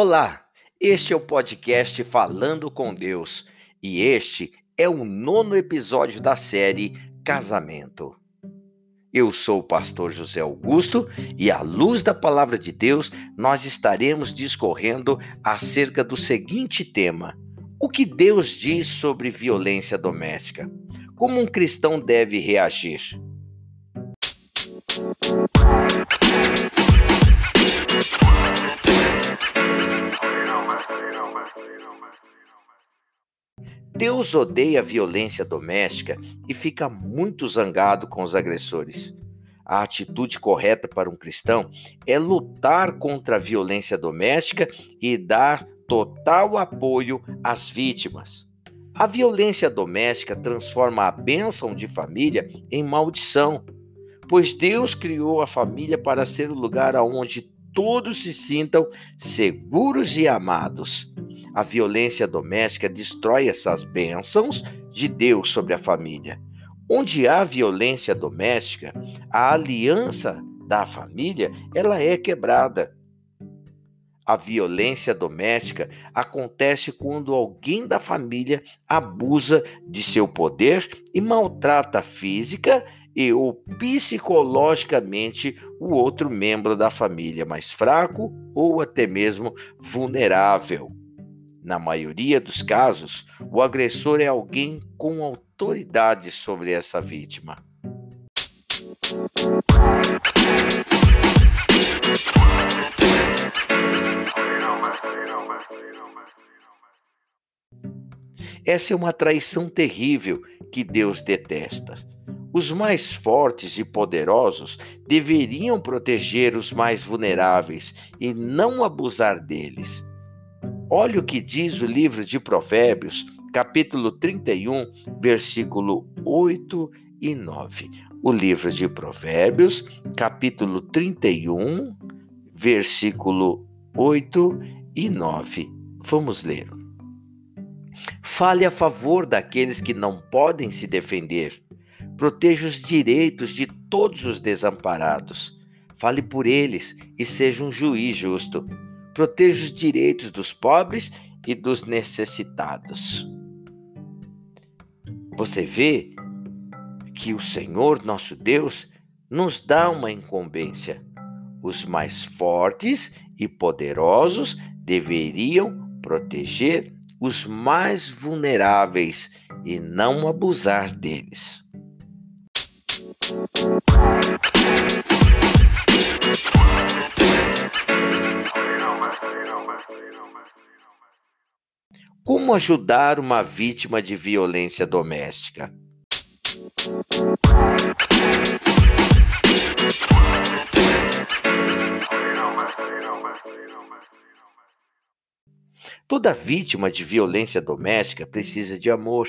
Olá, este é o podcast Falando com Deus e este é o nono episódio da série Casamento. Eu sou o pastor José Augusto e, à luz da palavra de Deus, nós estaremos discorrendo acerca do seguinte tema: O que Deus diz sobre violência doméstica? Como um cristão deve reagir? Deus odeia a violência doméstica e fica muito zangado com os agressores. A atitude correta para um cristão é lutar contra a violência doméstica e dar total apoio às vítimas. A violência doméstica transforma a bênção de família em maldição, pois Deus criou a família para ser o lugar onde todos se sintam seguros e amados. A violência doméstica destrói essas bênçãos de Deus sobre a família. Onde há violência doméstica, a aliança da família, ela é quebrada. A violência doméstica acontece quando alguém da família abusa de seu poder e maltrata física e ou psicologicamente o outro membro da família mais fraco ou até mesmo vulnerável. Na maioria dos casos, o agressor é alguém com autoridade sobre essa vítima. Essa é uma traição terrível que Deus detesta. Os mais fortes e poderosos deveriam proteger os mais vulneráveis e não abusar deles. Olha o que diz o livro de Provérbios, capítulo 31, versículo 8 e 9. O livro de Provérbios, capítulo 31, versículo 8 e 9. Vamos ler. Fale a favor daqueles que não podem se defender. Proteja os direitos de todos os desamparados. Fale por eles e seja um juiz justo proteja os direitos dos pobres e dos necessitados. Você vê que o Senhor nosso Deus nos dá uma incumbência. Os mais fortes e poderosos deveriam proteger os mais vulneráveis e não abusar deles. Como ajudar uma vítima de violência doméstica? Toda vítima de violência doméstica precisa de amor.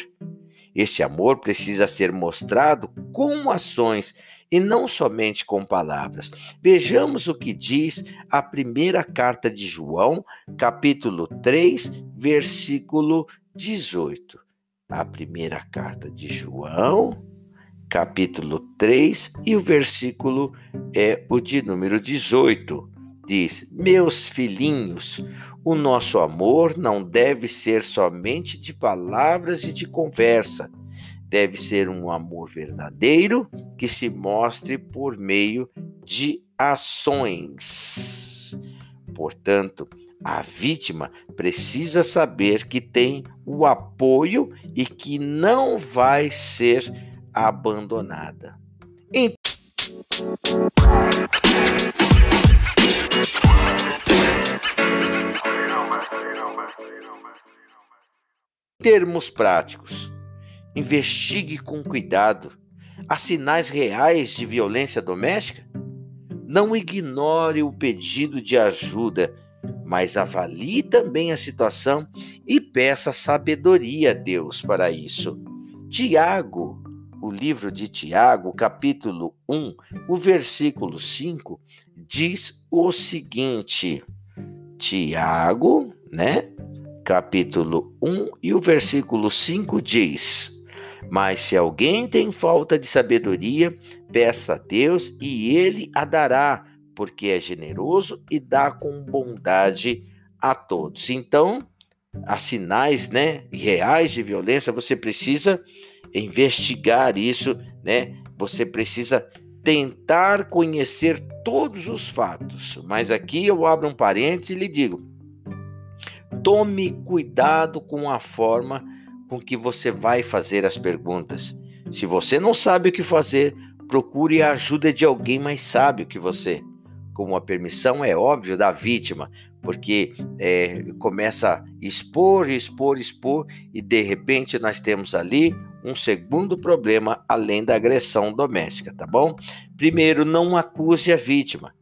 Esse amor precisa ser mostrado com ações e não somente com palavras. Vejamos o que diz a primeira carta de João, capítulo 3, versículo 18. A primeira carta de João, capítulo 3, e o versículo é o de número 18. Diz: Meus filhinhos, o nosso amor não deve ser somente de palavras e de conversa, deve ser um amor verdadeiro que se mostre por meio de ações. Portanto, a vítima precisa saber que tem o apoio e que não vai ser abandonada. Em termos práticos, Investigue com cuidado. Há sinais reais de violência doméstica? Não ignore o pedido de ajuda, mas avalie também a situação e peça sabedoria a Deus para isso. Tiago, o livro de Tiago, capítulo 1, o versículo 5, diz o seguinte: Tiago, né? Capítulo 1 e o versículo 5 diz: mas se alguém tem falta de sabedoria, peça a Deus e ele a dará, porque é generoso e dá com bondade a todos. Então, há sinais, né, reais de violência, você precisa investigar isso, né? Você precisa tentar conhecer todos os fatos. Mas aqui eu abro um parênteses e lhe digo: tome cuidado com a forma com que você vai fazer as perguntas. Se você não sabe o que fazer, procure a ajuda de alguém mais sábio que você. Com a permissão, é óbvio, da vítima, porque é, começa a expor, expor, expor, e de repente nós temos ali um segundo problema além da agressão doméstica, tá bom? Primeiro, não acuse a vítima.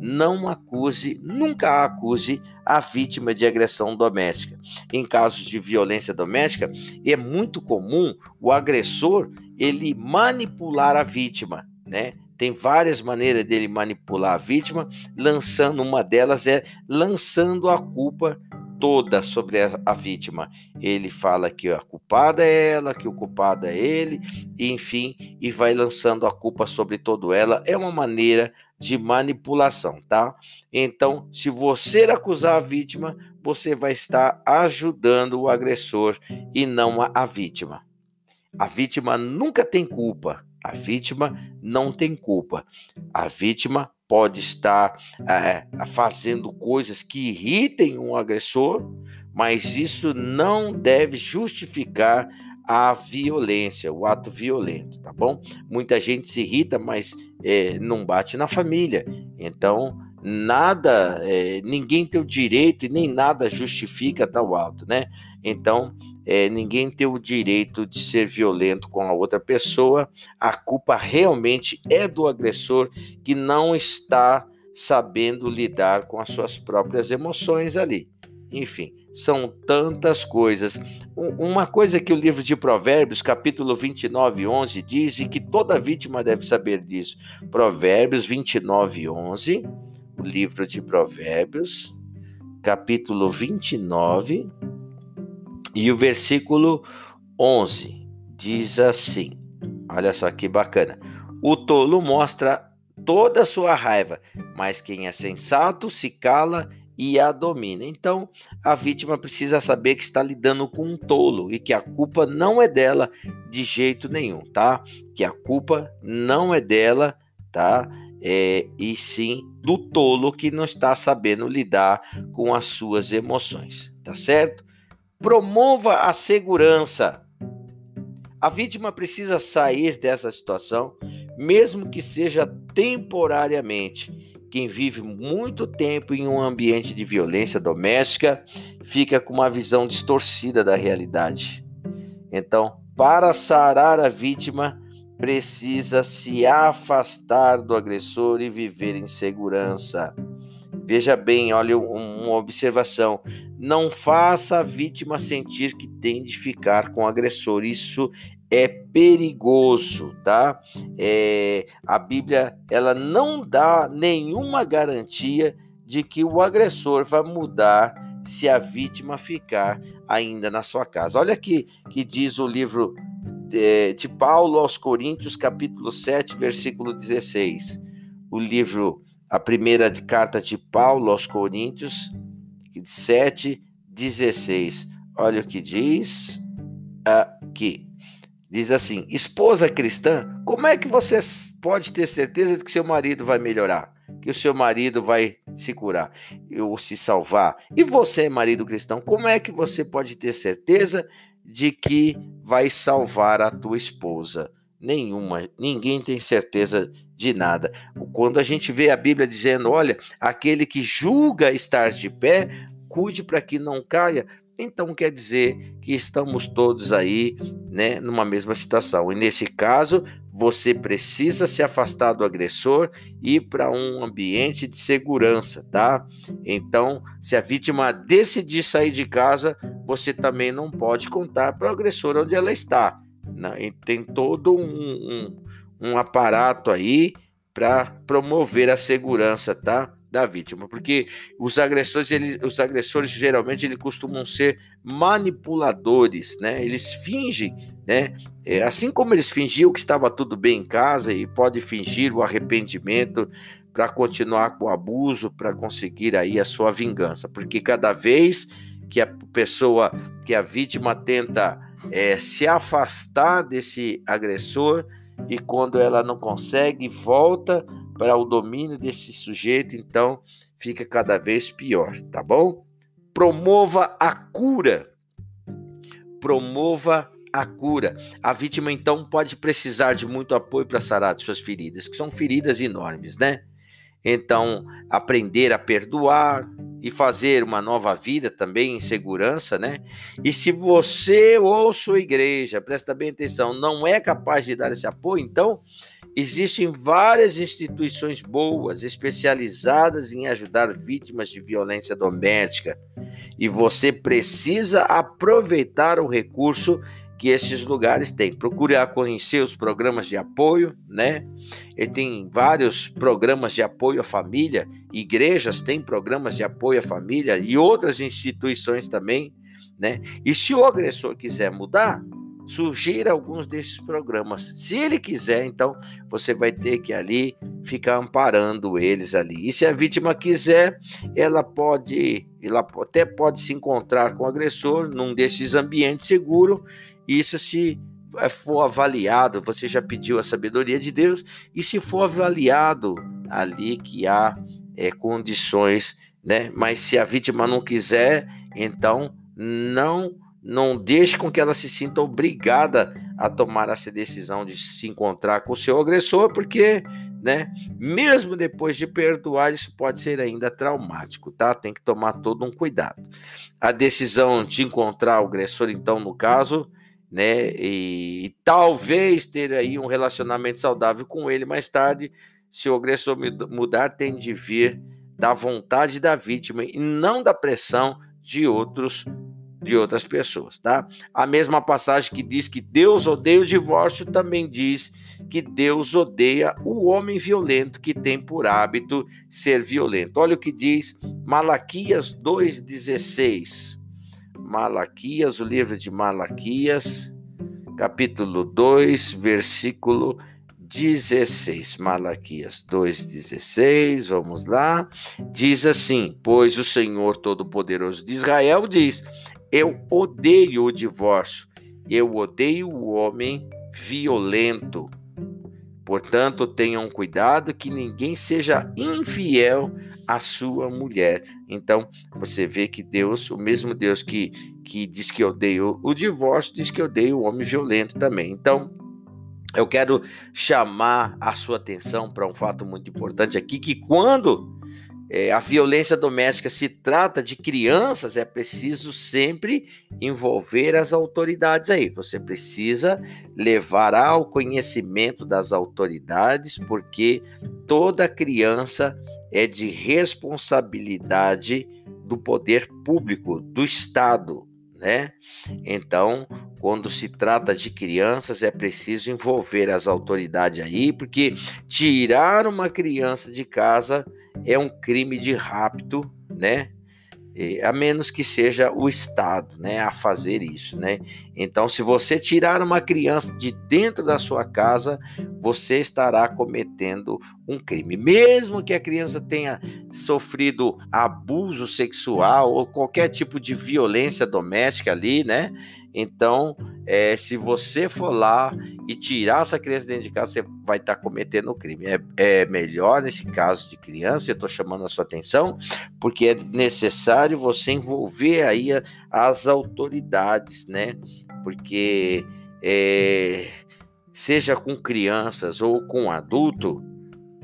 Não acuse, nunca acuse a vítima de agressão doméstica. Em casos de violência doméstica, é muito comum o agressor ele manipular a vítima, né? Tem várias maneiras dele manipular a vítima, lançando uma delas é lançando a culpa toda sobre a, a, vítima. Ele fala que a culpada é ela, que o culpado é ele, enfim, e vai lançando a culpa sobre todo ela. É uma maneira de manipulação, tá? Então, se você acusar a vítima, você vai estar ajudando o agressor e não a, a vítima. A vítima nunca tem culpa. A vítima não tem culpa. A vítima pode estar é, fazendo coisas que irritem um agressor, mas isso não deve justificar a violência, o ato violento, tá bom? Muita gente se irrita, mas é, não bate na família. Então, nada, é, ninguém tem o direito e nem nada justifica tal ato, né? Então, é, ninguém tem o direito de ser violento com a outra pessoa. A culpa realmente é do agressor que não está sabendo lidar com as suas próprias emoções ali. Enfim, são tantas coisas. Uma coisa que o livro de Provérbios, capítulo 29, 11, diz, e que toda vítima deve saber disso. Provérbios 29, 11, o livro de Provérbios, capítulo 29, e o versículo 11 diz assim: olha só que bacana. O tolo mostra toda a sua raiva, mas quem é sensato se cala e a domina. Então, a vítima precisa saber que está lidando com um tolo e que a culpa não é dela de jeito nenhum, tá? Que a culpa não é dela, tá? É, e sim do tolo que não está sabendo lidar com as suas emoções, tá certo? Promova a segurança. A vítima precisa sair dessa situação, mesmo que seja temporariamente. Quem vive muito tempo em um ambiente de violência doméstica fica com uma visão distorcida da realidade. Então, para sarar a vítima, precisa se afastar do agressor e viver em segurança. Veja bem, olha uma observação. Não faça a vítima sentir que tem de ficar com o agressor. Isso é perigoso, tá? É, a Bíblia ela não dá nenhuma garantia de que o agressor vai mudar se a vítima ficar ainda na sua casa. Olha aqui que diz o livro de, de Paulo aos Coríntios, capítulo 7, versículo 16. O livro a primeira carta de Paulo aos Coríntios, 7, 16. Olha o que diz aqui. Diz assim: esposa cristã, como é que você pode ter certeza de que seu marido vai melhorar? Que o seu marido vai se curar ou se salvar? E você, marido cristão, como é que você pode ter certeza de que vai salvar a tua esposa? Nenhuma, ninguém tem certeza de nada. Quando a gente vê a Bíblia dizendo, olha, aquele que julga estar de pé, cuide para que não caia, então quer dizer que estamos todos aí, né, numa mesma situação. E nesse caso, você precisa se afastar do agressor e ir para um ambiente de segurança, tá? Então, se a vítima decidir sair de casa, você também não pode contar para o agressor onde ela está. Né? Tem todo um, um, um aparato aí para promover a segurança, tá? Da vítima, porque os agressores, eles, os agressores geralmente eles costumam ser manipuladores, né? Eles fingem, né? É, assim como eles fingiam que estava tudo bem em casa e pode fingir o arrependimento para continuar com o abuso, para conseguir aí a sua vingança, porque cada vez que a pessoa, que a vítima tenta é, se afastar desse agressor e quando ela não consegue, volta para o domínio desse sujeito, então fica cada vez pior, tá bom? Promova a cura. Promova a cura. A vítima então pode precisar de muito apoio para sarar de suas feridas, que são feridas enormes, né? Então, aprender a perdoar, e fazer uma nova vida também em segurança, né? E se você ou sua igreja, presta bem atenção, não é capaz de dar esse apoio, então existem várias instituições boas, especializadas em ajudar vítimas de violência doméstica. E você precisa aproveitar o recurso que esses lugares têm. Procure conhecer os programas de apoio, né? Ele tem vários programas de apoio à família, igrejas têm programas de apoio à família e outras instituições também, né? E se o agressor quiser mudar, sugira alguns desses programas. Se ele quiser, então você vai ter que ali ficar amparando eles ali. E se a vítima quiser, ela pode, ela até pode se encontrar com o agressor num desses ambientes isso se eh, for avaliado, você já pediu a sabedoria de Deus, e se for avaliado ali que há é, condições, né? Mas se a vítima não quiser, então não não deixe com que ela se sinta obrigada a tomar essa decisão de se encontrar com o seu agressor, porque, né, mesmo depois de perdoar, isso pode ser ainda traumático, tá? Tem que tomar todo um cuidado. A decisão de encontrar o agressor, então, no caso, né? E, e, talvez ter aí um relacionamento saudável com ele mais tarde, se o agressor mudar, tem de vir da vontade da vítima e não da pressão de outros de outras pessoas, tá? A mesma passagem que diz que Deus odeia o divórcio também diz que Deus odeia o homem violento que tem por hábito ser violento. Olha o que diz Malaquias 2:16. Malaquias, o livro de Malaquias, capítulo 2, versículo 16. Malaquias 2,16, vamos lá. Diz assim: Pois o Senhor Todo-Poderoso de Israel diz: Eu odeio o divórcio, eu odeio o homem violento. Portanto, tenham cuidado que ninguém seja infiel à sua mulher. Então, você vê que Deus, o mesmo Deus que, que diz que odeia o divórcio, diz que odeia o homem violento também. Então, eu quero chamar a sua atenção para um fato muito importante aqui, que quando é, a violência doméstica se trata de crianças, é preciso sempre envolver as autoridades aí. Você precisa levar ao conhecimento das autoridades, porque toda criança é de responsabilidade do poder público, do Estado, né? Então, quando se trata de crianças, é preciso envolver as autoridades aí, porque tirar uma criança de casa é um crime de rapto, né? A menos que seja o Estado, né, a fazer isso, né? Então, se você tirar uma criança de dentro da sua casa, você estará cometendo um crime, mesmo que a criança tenha sofrido abuso sexual ou qualquer tipo de violência doméstica ali, né? Então, é, se você for lá e tirar essa criança dentro de casa, você vai estar tá cometendo crime. É, é, melhor nesse caso de criança, eu estou chamando a sua atenção, porque é necessário você envolver aí as autoridades, né? Porque é, seja com crianças ou com adulto,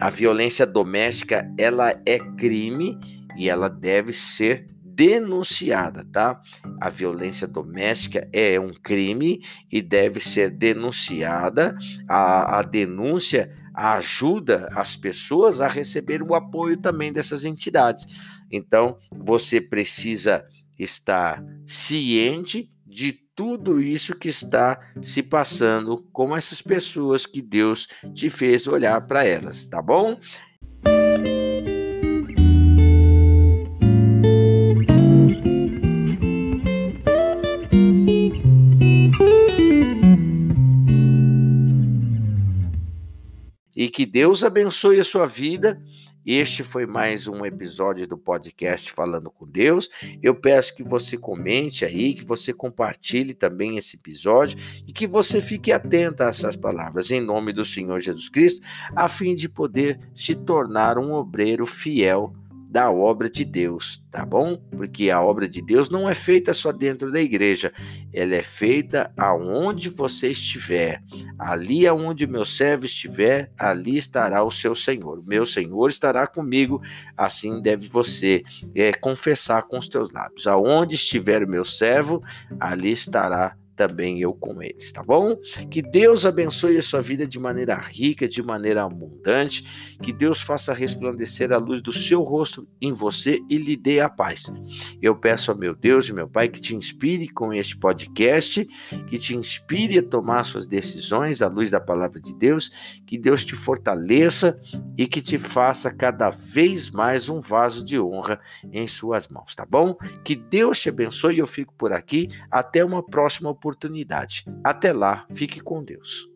a violência doméstica ela é crime e ela deve ser denunciada, tá? A violência doméstica é um crime e deve ser denunciada. A, a denúncia ajuda as pessoas a receber o apoio também dessas entidades. Então, você precisa estar ciente de tudo isso que está se passando com essas pessoas que Deus te fez olhar para elas, tá bom? Que Deus abençoe a sua vida. Este foi mais um episódio do podcast Falando com Deus. Eu peço que você comente aí, que você compartilhe também esse episódio e que você fique atento a essas palavras. Em nome do Senhor Jesus Cristo, a fim de poder se tornar um obreiro fiel da obra de Deus, tá bom? Porque a obra de Deus não é feita só dentro da igreja, ela é feita aonde você estiver. Ali aonde meu servo estiver, ali estará o seu Senhor. Meu Senhor estará comigo, assim deve você é, confessar com os teus lábios. Aonde estiver o meu servo, ali estará também eu com eles, tá bom? Que Deus abençoe a sua vida de maneira rica, de maneira abundante, que Deus faça resplandecer a luz do seu rosto em você e lhe dê a paz. Eu peço ao meu Deus e meu Pai que te inspire com este podcast, que te inspire a tomar suas decisões à luz da palavra de Deus, que Deus te fortaleça e que te faça cada vez mais um vaso de honra em suas mãos, tá bom? Que Deus te abençoe, eu fico por aqui, até uma próxima oportunidade. Até lá, fique com Deus.